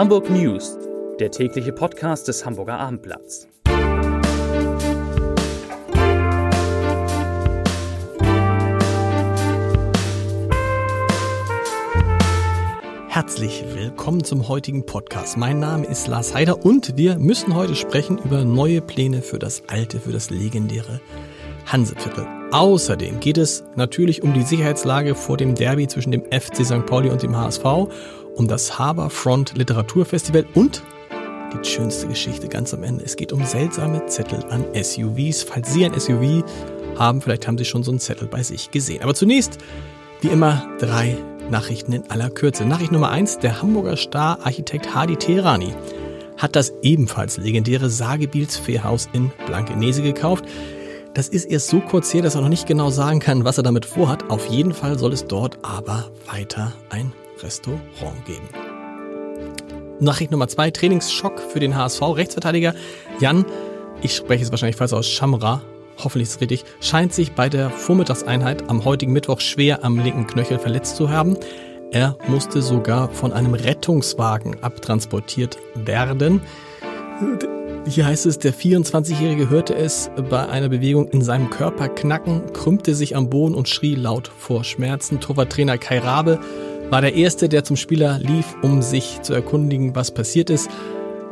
Hamburg News, der tägliche Podcast des Hamburger Abendblatts. Herzlich willkommen zum heutigen Podcast. Mein Name ist Lars Heider und wir müssen heute sprechen über neue Pläne für das alte, für das legendäre Hanseviertel. Außerdem geht es natürlich um die Sicherheitslage vor dem Derby zwischen dem FC St. Pauli und dem HSV, um das Harbourfront Literaturfestival und die schönste Geschichte ganz am Ende. Es geht um seltsame Zettel an SUVs. Falls Sie ein SUV haben, vielleicht haben Sie schon so einen Zettel bei sich gesehen. Aber zunächst, wie immer, drei Nachrichten in aller Kürze. Nachricht Nummer eins: Der Hamburger Star-Architekt Hadi Teherani hat das ebenfalls legendäre Sagebiels Fährhaus in Blankenese gekauft. Das ist erst so kurz her, dass er noch nicht genau sagen kann, was er damit vorhat. Auf jeden Fall soll es dort aber weiter ein Restaurant geben. Nachricht Nummer zwei, Trainingsschock für den HSV. Rechtsverteidiger Jan, ich spreche es wahrscheinlich falsch aus, Schamra, hoffentlich ist es richtig, scheint sich bei der Vormittagseinheit am heutigen Mittwoch schwer am linken Knöchel verletzt zu haben. Er musste sogar von einem Rettungswagen abtransportiert werden. Hier heißt es, der 24-Jährige hörte es bei einer Bewegung in seinem Körper knacken, krümmte sich am Boden und schrie laut vor Schmerzen. Torwarttrainer Kai Rabe war der Erste, der zum Spieler lief, um sich zu erkundigen, was passiert ist.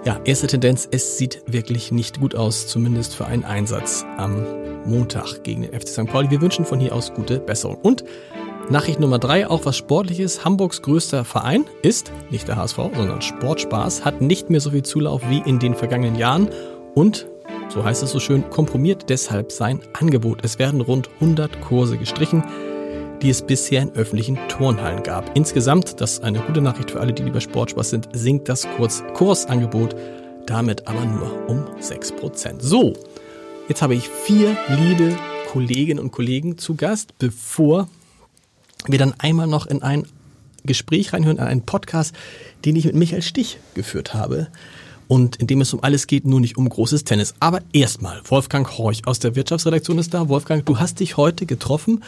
Ja, erste Tendenz, es sieht wirklich nicht gut aus, zumindest für einen Einsatz am Montag gegen den FC St. Pauli. Wir wünschen von hier aus gute Besserung. Und Nachricht Nummer drei, auch was Sportliches. Hamburgs größter Verein ist nicht der HSV, sondern Sportspaß, hat nicht mehr so viel Zulauf wie in den vergangenen Jahren und, so heißt es so schön, kompromiert deshalb sein Angebot. Es werden rund 100 Kurse gestrichen die es bisher in öffentlichen Turnhallen gab. Insgesamt, das ist eine gute Nachricht für alle, die lieber Sportspaß sind, sinkt das Kurz Kursangebot damit aber nur um 6%. So, jetzt habe ich vier liebe Kolleginnen und Kollegen zu Gast, bevor wir dann einmal noch in ein Gespräch reinhören, in einen Podcast, den ich mit Michael Stich geführt habe und in dem es um alles geht, nur nicht um großes Tennis. Aber erstmal, Wolfgang Horch aus der Wirtschaftsredaktion ist da. Wolfgang, du hast dich heute getroffen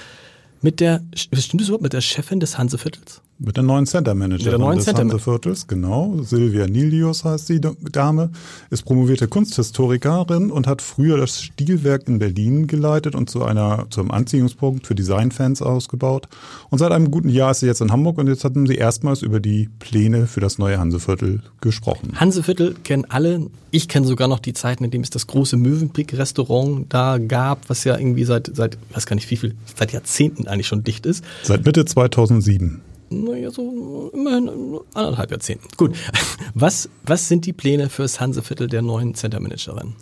mit der, stimmt das überhaupt, mit der Chefin des Hanseviertels? Mit der neuen Center Managerin neuen des Center Hanseviertels, genau. Silvia Nilius heißt die Dame, ist promovierte Kunsthistorikerin und hat früher das Stilwerk in Berlin geleitet und zu einer, zum Anziehungspunkt für Designfans ausgebaut. Und seit einem guten Jahr ist sie jetzt in Hamburg und jetzt hatten sie erstmals über die Pläne für das neue Hanseviertel gesprochen. Hanseviertel kennen alle. Ich kenne sogar noch die Zeiten, in denen es das große Mövenpick-Restaurant da gab, was ja irgendwie seit, seit, weiß gar nicht wie viel, seit Jahrzehnten eigentlich schon dicht ist. Seit Mitte 2007 naja, so immerhin anderthalb Jahrzehnten. Gut. Was, was sind die Pläne fürs Hanseviertel der neuen Centermanagerin?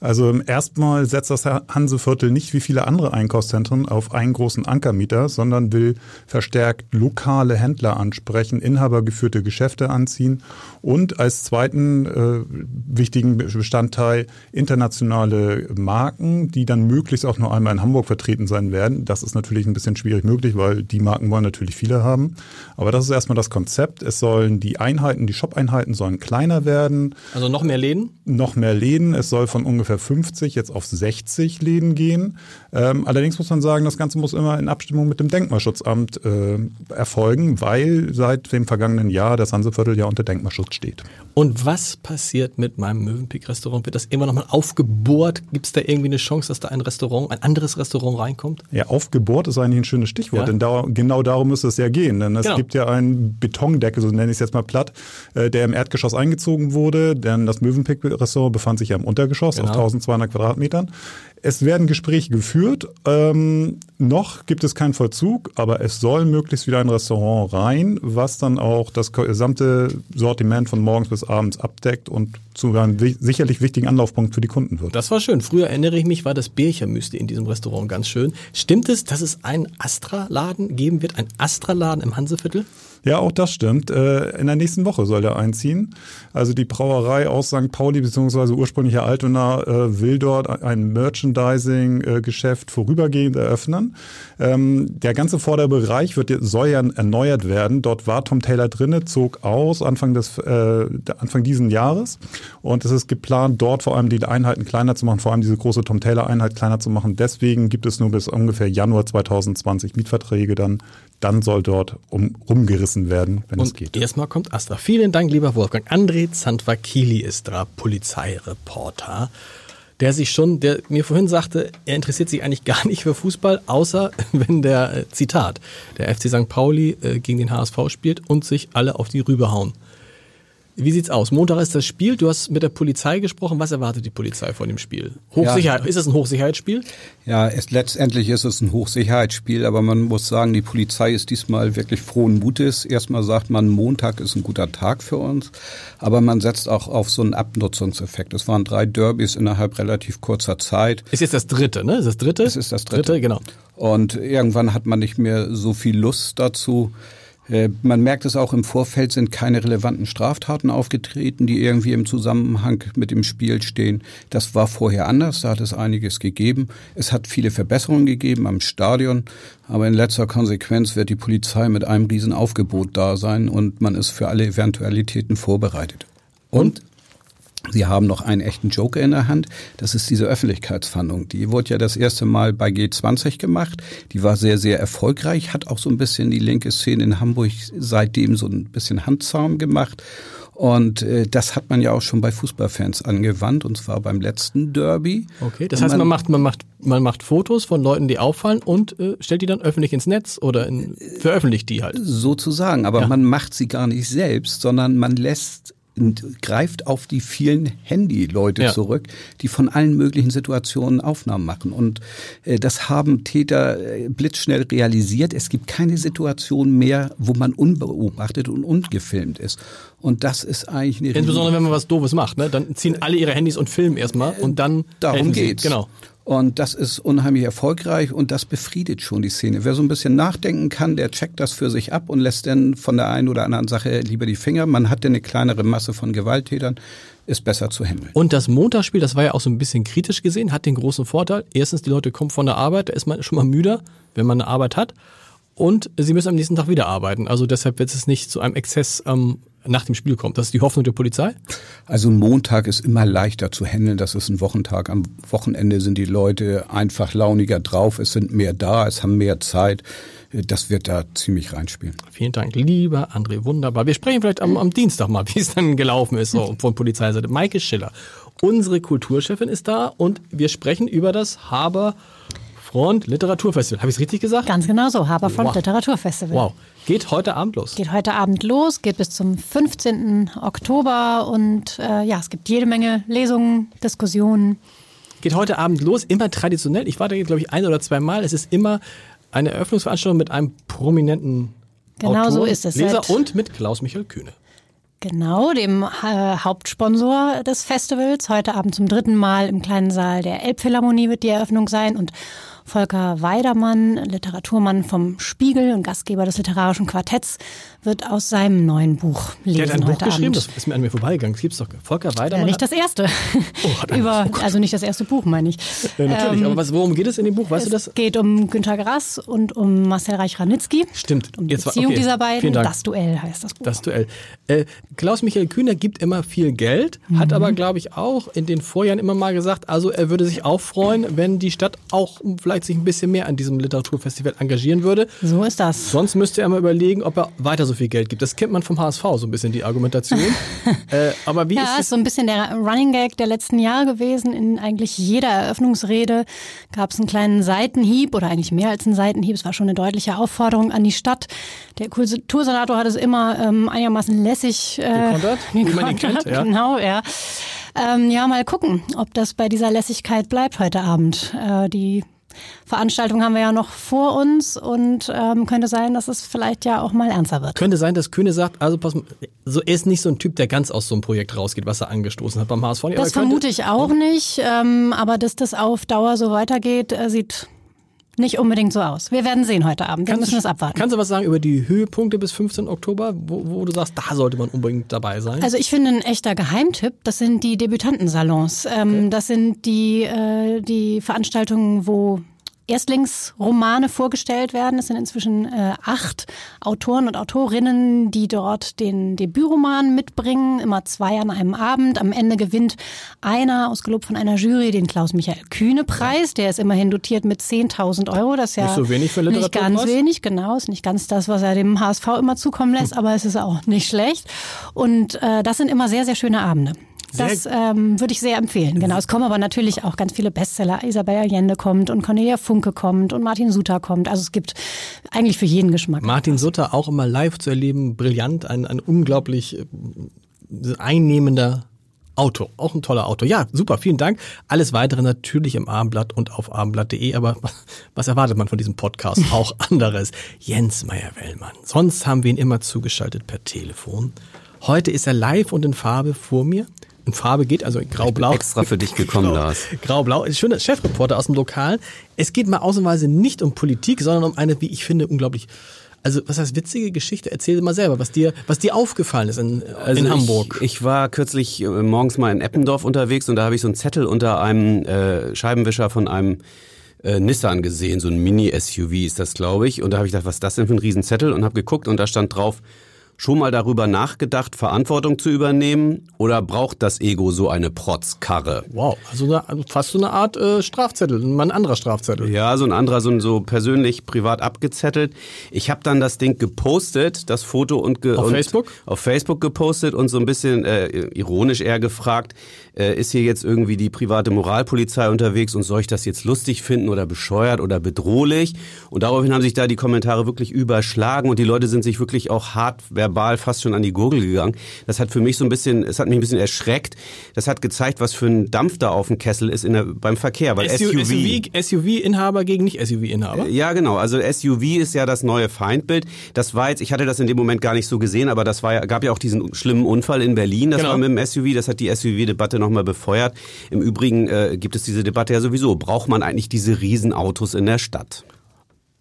Also erstmal setzt das Hanseviertel nicht wie viele andere Einkaufszentren auf einen großen Ankermieter, sondern will verstärkt lokale Händler ansprechen, inhabergeführte Geschäfte anziehen und als zweiten äh, wichtigen Bestandteil internationale Marken, die dann möglichst auch nur einmal in Hamburg vertreten sein werden. Das ist natürlich ein bisschen schwierig möglich, weil die Marken wollen natürlich viele haben. Aber das ist erstmal das Konzept. Es sollen die Einheiten, die Shop-Einheiten sollen kleiner werden. Also noch mehr Läden? Noch mehr Läden. Es soll von ungefähr ungefähr 50 jetzt auf 60 Läden gehen. Ähm, allerdings muss man sagen, das Ganze muss immer in Abstimmung mit dem Denkmalschutzamt äh, erfolgen, weil seit dem vergangenen Jahr das Hanseviertel ja unter Denkmalschutz steht. Und was passiert mit meinem Mövenpick-Restaurant? Wird das immer noch mal aufgebohrt? Gibt es da irgendwie eine Chance, dass da ein Restaurant, ein anderes Restaurant reinkommt? Ja, aufgebohrt ist eigentlich ein schönes Stichwort, ja. denn da, genau darum müsste es ja gehen. Denn es genau. gibt ja einen Betondeckel, so nenne ich es jetzt mal platt, äh, der im Erdgeschoss eingezogen wurde, denn das Mövenpick-Restaurant befand sich ja im Untergeschoss genau. Auf 1200 Quadratmetern. Es werden Gespräche geführt. Ähm, noch gibt es keinen Vollzug, aber es soll möglichst wieder ein Restaurant rein, was dann auch das gesamte Sortiment von morgens bis abends abdeckt und zu einem sicherlich wichtigen Anlaufpunkt für die Kunden wird. Das war schön. Früher erinnere ich mich, war das Birchermüsli in diesem Restaurant ganz schön. Stimmt es, dass es einen Astra-Laden geben wird, ein Astra-Laden im Hanseviertel? Ja, auch das stimmt. Äh, in der nächsten Woche soll er einziehen. Also die Brauerei aus St. Pauli beziehungsweise ursprünglicher Altona äh, will dort ein Merchandising-Geschäft vorübergehend eröffnen. Ähm, der ganze Vorderbereich wird, soll ja erneuert werden. Dort war Tom Taylor drinne, zog aus Anfang des äh, Anfang diesen Jahres und es ist geplant, dort vor allem die Einheiten kleiner zu machen, vor allem diese große Tom Taylor Einheit kleiner zu machen. Deswegen gibt es nur bis ungefähr Januar 2020 Mietverträge dann dann soll dort um, rumgerissen werden, wenn Und es geht. erstmal kommt Astra. Vielen Dank, lieber Wolfgang. André Zandvakili ist da, Polizeireporter, der sich schon, der mir vorhin sagte, er interessiert sich eigentlich gar nicht für Fußball, außer wenn der, äh, Zitat, der FC St. Pauli äh, gegen den HSV spielt und sich alle auf die Rübe hauen. Wie sieht's aus? Montag ist das Spiel. Du hast mit der Polizei gesprochen. Was erwartet die Polizei von dem Spiel? Hochsicherheit. Ist es ein Hochsicherheitsspiel? Ja, es, letztendlich ist es ein Hochsicherheitsspiel, aber man muss sagen, die Polizei ist diesmal wirklich frohen Mutes. Erstmal sagt man, Montag ist ein guter Tag für uns, aber man setzt auch auf so einen Abnutzungseffekt. Es waren drei Derbys innerhalb relativ kurzer Zeit. Ist jetzt das dritte, ne? Ist das dritte? Es ist das dritte. genau. Und irgendwann hat man nicht mehr so viel Lust dazu. Äh, Man merkt es auch im Vorfeld sind keine relevanten Straftaten aufgetreten, die irgendwie im Zusammenhang mit dem Spiel stehen. Das war vorher anders, da hat es einiges gegeben. Es hat viele Verbesserungen gegeben am Stadion, aber in letzter Konsequenz wird die Polizei mit einem riesen Aufgebot da sein und man ist für alle Eventualitäten vorbereitet. Und Sie haben noch einen echten Joker in der Hand. Das ist diese Öffentlichkeitsfahndung. Die wurde ja das erste Mal bei G20 gemacht. Die war sehr, sehr erfolgreich, hat auch so ein bisschen die linke Szene in Hamburg seitdem so ein bisschen Handzaum gemacht. Und äh, das hat man ja auch schon bei Fußballfans angewandt, und zwar beim letzten Derby. Okay, das Und heißt, man macht, man, macht, man macht Fotos von Leuten, die auffallen und äh, stellt die dann öffentlich ins Netz oder in, veröffentlicht die halt. sozusagen, aber Ja. man macht sie gar nicht selbst, sondern man lässt und greift auf die vielen Handy-Leute Ja. zurück, die von allen möglichen Situationen Aufnahmen machen. Und äh, das haben Täter äh, blitzschnell realisiert. Es gibt keine Situation mehr, wo man unbeobachtet und ungefilmt ist. Und das ist eigentlich eine Insbesondere wenn man was Doofes macht, ne? Dann ziehen alle ihre Handys und filmen erstmal und dann Darum geht's. Genau. Und das ist unheimlich erfolgreich und das befriedet schon die Szene. Wer so ein bisschen nachdenken kann, der checkt das für sich ab und lässt dann von der einen oder anderen Sache lieber die Finger. Man hat dann eine kleinere Masse von Gewalttätern, ist besser zu handeln. Und das Montagsspiel, das war ja auch so ein bisschen kritisch gesehen, hat den großen Vorteil. Erstens, die Leute kommen von der Arbeit, da ist man schon mal müder, wenn man eine Arbeit hat. Und sie müssen am nächsten Tag wieder arbeiten. Also deshalb wird es nicht zu einem Exzess ähm, nach dem Spiel kommen. Das ist die Hoffnung der Polizei. Also ein Montag ist immer leichter zu handeln. Das ist ein Wochentag. Am Wochenende sind die Leute einfach launiger drauf. Es sind mehr da. Es haben mehr Zeit. Das wird da ziemlich reinspielen. Vielen Dank, lieber André, wunderbar. Wir sprechen vielleicht am, am Dienstag mal, wie es dann gelaufen ist so, von Polizeiseite. Maike Schiller, unsere Kulturchefin ist da und wir sprechen über das Haber Front Literaturfestival. Habe ich es richtig gesagt? Ganz genau so, Haberfront Wow. Literaturfestival. Wow. Geht heute Abend los. Geht heute Abend los, geht bis zum 15. Oktober und äh, ja, es gibt jede Menge Lesungen, Diskussionen. Geht heute Abend los, immer traditionell. Ich war da, glaube ich, ein oder zwei Mal. Es ist immer eine Eröffnungsveranstaltung mit einem prominenten Genau Autor, so ist es. Leser und mit Klaus-Michael Kühne. Genau, dem äh, Hauptsponsor des Festivals. Heute Abend zum dritten Mal im kleinen Saal der Elbphilharmonie wird die Eröffnung sein und Volker Weidermann, Literaturmann vom Spiegel und Gastgeber des literarischen Quartetts, wird aus seinem neuen Buch lesen Der hat ein Buch geschrieben, Abend. das ist mir an mir vorbeigegangen. Das gibt's doch. Volker ja, Weidermann. nicht das erste. Oh, hat er- Über, also nicht das erste Buch, meine ich. äh, natürlich, Ähm, aber was, worum geht es in dem Buch? Weißt du es das? geht um Günter Grass und um Marcel Reich-Ranitzky. Stimmt. Um die Jetzt Beziehung okay. dieser beiden. Das Duell heißt das Buch. Das Duell. Äh, Klaus-Michael Kühner gibt immer viel Geld, hat aber, glaube ich, auch in den Vorjahren immer mal gesagt, also er würde sich auch freuen, wenn die Stadt auch vielleicht sich ein bisschen mehr an diesem Literaturfestival engagieren würde. so ist das. Sonst müsste er mal überlegen, ob er weiter so viel Geld gibt. Das kennt man vom HSV so ein bisschen, die Argumentation. äh, aber wie Ja, ist ist so ein bisschen der Running Gag der letzten Jahre gewesen. In eigentlich jeder Eröffnungsrede gab es einen kleinen Seitenhieb oder eigentlich mehr als einen Seitenhieb. Es war schon eine deutliche Aufforderung an die Stadt. Der Kultursenator hat es immer ähm, einigermaßen lässig äh, Gekontert, wie man ihn kennt, ja. Genau, ja. Ähm, ja, mal gucken, ob das bei dieser Lässigkeit bleibt heute Abend. Äh, die Veranstaltung haben wir ja noch vor uns und ähm, könnte sein, dass es vielleicht ja auch mal ernster wird. Könnte sein, dass Kühne sagt, also pass mal, so, er ist nicht so ein Typ, der ganz aus so einem Projekt rausgeht, was er angestoßen hat beim HSV. Das er vermute ich auch nicht, ähm, aber dass das auf Dauer so weitergeht, äh, sieht nicht unbedingt so aus. Wir werden sehen heute Abend. Wir müssen es abwarten. Kannst du was sagen über die Höhepunkte bis 15. Oktober, wo, wo du sagst, da sollte man unbedingt dabei sein? Also ich finde ein echter Geheimtipp, das sind die Debütantensalons. Ähm, Das sind die, äh, die Veranstaltungen, wo Erstlingsromane vorgestellt werden. Es sind inzwischen äh, acht Autoren und Autorinnen, die dort den Debütroman mitbringen, immer zwei an einem Abend. Am Ende gewinnt einer, ausgelobt von einer Jury, den Klaus-Michael Kühne-Preis. Der ist immerhin dotiert mit 10.000 Euro. Das ist ja Nicht so wenig für nicht ganz wenig, genau. Ist nicht ganz das, was er dem HSV immer zukommen lässt, aber es ist auch nicht schlecht. Und äh, das sind immer sehr, sehr schöne Abende. Das ähm, würde ich sehr empfehlen. Genau. Es kommen aber natürlich auch ganz viele Bestseller. Isabel Allende kommt und Cornelia Funke kommt und Martin Suter kommt. Also es gibt eigentlich für jeden Geschmack. Martin Sutter auch immer live zu erleben, brillant, ein, ein unglaublich äh, einnehmender Autor, auch ein toller Autor. Ja, super, vielen Dank. Alles weitere natürlich im Abendblatt und auf abendblatt.de, aber was erwartet man von diesem Podcast? Auch anderes. Jens Meyer-Wellmann. Sonst haben wir ihn immer zugeschaltet per Telefon. Heute ist er live und in Farbe vor mir. In Farbe geht, also grau-blau. Extra für dich gekommen, Lars. Grau-blau. Ist Schöner Chefreporter aus dem Lokal. Es geht mal ausnahmsweise nicht um Politik, sondern um eine, wie ich finde, unglaublich, also was heißt witzige Geschichte? Erzähl mal selber, was dir, was dir aufgefallen ist in, in Hamburg. Also Ich, ich war kürzlich äh, morgens mal in Eppendorf unterwegs und da habe ich so einen Zettel unter einem äh, Scheibenwischer von einem äh, Nissan gesehen, so ein Mini-SUV ist das, glaube ich. Und da habe ich gedacht, was ist das denn für ein Riesenzettel? Und habe geguckt und da stand drauf, schon mal darüber nachgedacht, Verantwortung zu übernehmen? Oder braucht das Ego so eine Protzkarre? Wow, also, eine, also fast so eine Art äh, Strafzettel, mal ein anderer Strafzettel. Ja, so ein anderer, so, so persönlich, privat abgezettelt. Ich habe dann das Ding gepostet, das Foto und, ge Auf und Facebook? auf Facebook gepostet und so ein bisschen äh, ironisch eher gefragt, äh, ist hier jetzt irgendwie die private Moralpolizei unterwegs und soll ich das jetzt lustig finden oder bescheuert oder bedrohlich? Und daraufhin haben sich da die Kommentare wirklich überschlagen und die Leute sind sich wirklich auch hart verbal fast schon an die Gurgel gegangen. Das hat für mich so ein bisschen, es hat mich ein bisschen erschreckt. Das hat gezeigt, was für ein Dampf da auf dem Kessel ist in der, beim Verkehr, weil SUV, SUV SUV-Inhaber gegen Nicht-SUV-Inhaber. ja, genau. Also SUV ist ja das neue Feindbild. Das war jetzt, ich hatte das in dem Moment gar nicht so gesehen, aber das war ja, gab ja auch diesen schlimmen Unfall in Berlin. Das Genau. war mit dem SUV. Das hat die SUV-Debatte nochmal befeuert. Im Übrigen äh, gibt es diese Debatte ja sowieso. Braucht man eigentlich diese Riesenautos in der Stadt?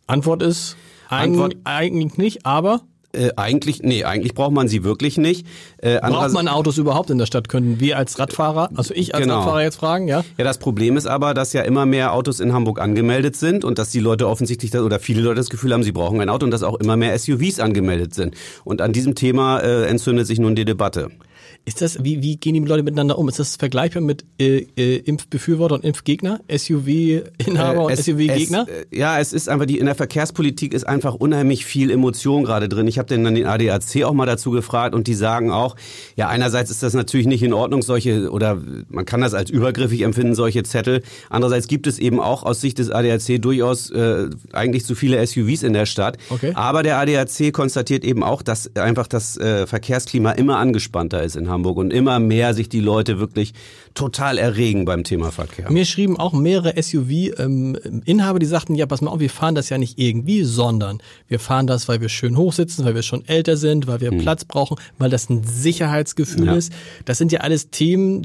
Antwort ist Antwort- eigentlich, nicht, aber Äh, eigentlich, nee, eigentlich braucht man sie wirklich nicht. Äh, braucht man Autos überhaupt in der Stadt? Können wir als Radfahrer, also ich als Genau. Radfahrer jetzt fragen, ja? Ja, das Problem ist aber, dass ja immer mehr Autos in Hamburg angemeldet sind und dass die Leute offensichtlich das, oder viele Leute das Gefühl haben, sie brauchen ein Auto und dass auch immer mehr SUVs angemeldet sind. Und an diesem Thema äh, entzündet sich nun die Debatte. Ist das, wie, wie gehen die Leute miteinander um? Ist das vergleichbar mit äh, äh, Impfbefürworter und Impfgegner? SUV-Inhaber und Äh, es- SUV-Gegner? Äh, ja, es ist einfach, die in der Verkehrspolitik ist einfach unheimlich viel Emotion gerade drin. Ich habe dann den ADAC auch mal dazu gefragt und die sagen auch, ja, einerseits ist das natürlich nicht in Ordnung, solche, oder man kann das als übergriffig empfinden, solche Zettel. Andererseits gibt es eben auch aus Sicht des ADAC durchaus äh, eigentlich zu viele SUVs in der Stadt. Okay. Aber der ADAC konstatiert eben auch, dass einfach das äh, Verkehrsklima immer angespannter ist in Hamburg und immer mehr sich die Leute wirklich total erregen beim Thema Verkehr. Mir schrieben auch mehrere SUV-Inhaber, die sagten, ja, pass mal auf, wir fahren das ja nicht irgendwie, sondern wir fahren das, weil wir schön hochsitzen, weil wir schon älter sind, weil wir Platz brauchen, weil das ein Sicherheitsgefühl Hm. Ja. ist. Das sind ja alles Themen,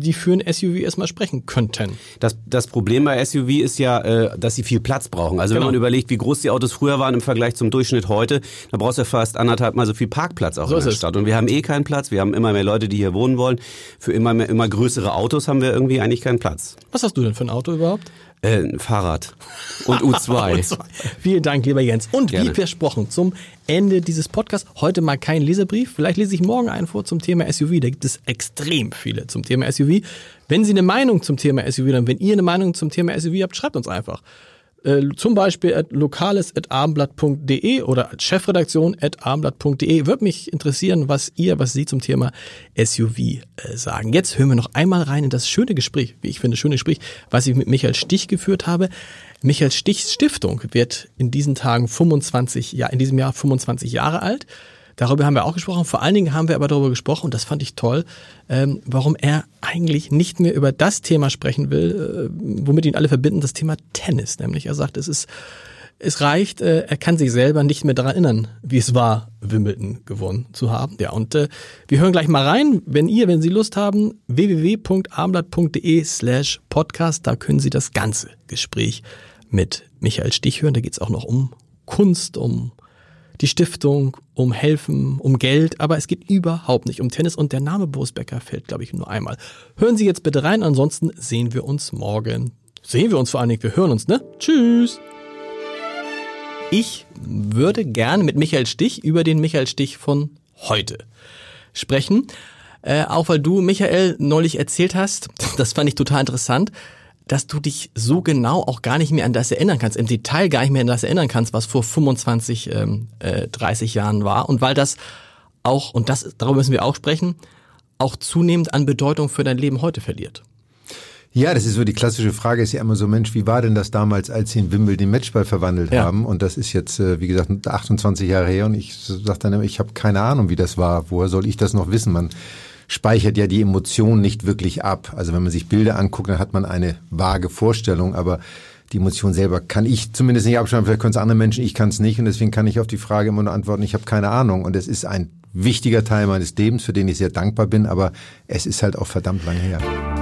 die für ein SUV erstmal sprechen könnten. Das, das Problem bei SUV ist ja, äh, dass sie viel Platz brauchen. Also Genau. wenn man überlegt, wie groß die Autos früher waren im Vergleich zum Durchschnitt heute, da brauchst du fast anderthalb Mal so viel Parkplatz auch So in der. Stadt. Und wir haben eh keinen Platz. Wir haben immer mehr Leute, die hier wohnen wollen. Für immer mehr, immer größere Autos haben wir irgendwie eigentlich keinen Platz. Was hast du denn für ein Auto überhaupt? Äh, ein Fahrrad und U2. Und zwar- Vielen Dank, lieber Jens. Und wie Gerne. versprochen, zum Ende dieses Podcasts heute mal kein Leserbrief. Vielleicht lese ich morgen einen vor zum Thema SUV. Da gibt es extrem viele zum Thema SUV. Wenn Sie eine Meinung zum Thema SUV haben, wenn ihr eine Meinung zum Thema SUV habt, schreibt uns einfach. Äh, zum Beispiel at lokales.abendblatt.de oder at chefredaktion.abendblatt.de. Würde mich interessieren, was ihr, was Sie zum Thema SUV äh, sagen. Jetzt hören wir noch einmal rein in das schöne Gespräch, wie ich finde, schöne Gespräch, was ich mit Michael Stich geführt habe. Michael Stichs Stiftung wird in diesen Tagen 25, ja, in diesem Jahr 25 Jahre alt. Darüber haben wir auch gesprochen. Vor allen Dingen haben wir aber darüber gesprochen, und das fand ich toll, ähm, warum er eigentlich nicht mehr über das Thema sprechen will, äh, womit ihn alle verbinden, das Thema Tennis. Nämlich er sagt, es ist, es reicht, äh, er kann sich selber nicht mehr daran erinnern, wie es war, Wimbledon gewonnen zu haben. Ja, und äh, wir hören gleich mal rein, wenn ihr, wenn Sie Lust haben, www.abendblatt.de slash podcast, da können Sie das ganze Gespräch mit Michael Stich hören. Da geht es auch noch um Kunst, um die Stiftung, um Helfen, um Geld, aber es geht überhaupt nicht um Tennis und der Name Boris Becker fällt, glaube ich, nur einmal. Hören Sie jetzt bitte rein, ansonsten sehen wir uns morgen. sehen wir uns vor allen Dingen, wir hören uns, ne? Tschüss! Ich würde gern mit Michael Stich über den Michael Stich von heute sprechen. Äh, auch weil du, Michael, neulich erzählt hast, das fand ich total interessant, dass du dich so genau auch gar nicht mehr an das erinnern kannst, im Detail gar nicht mehr an das erinnern kannst, was vor 25, ähm, äh, 30 Jahren war. Und weil das auch, und das, darüber müssen wir auch sprechen, auch zunehmend an Bedeutung für dein Leben heute verliert. Ja, das ist so die klassische Frage, ist ja immer so, Mensch, wie war denn das damals, als sie in Wimbledon den Matchball verwandelt ja. haben? Und das ist jetzt, äh, wie gesagt, 28 Jahre her und ich sage dann immer, ich habe keine Ahnung, wie das war. Woher soll ich das noch wissen? Man speichert ja die Emotionen nicht wirklich ab. Also wenn man sich Bilder anguckt, dann hat man eine vage Vorstellung, aber die Emotion selber kann ich zumindest nicht abschreiben, vielleicht können es andere Menschen, ich kann es nicht und deswegen kann ich auf die Frage immer nur antworten, ich habe keine Ahnung und es ist ein wichtiger Teil meines Lebens, für den ich sehr dankbar bin, aber es ist halt auch verdammt lange her.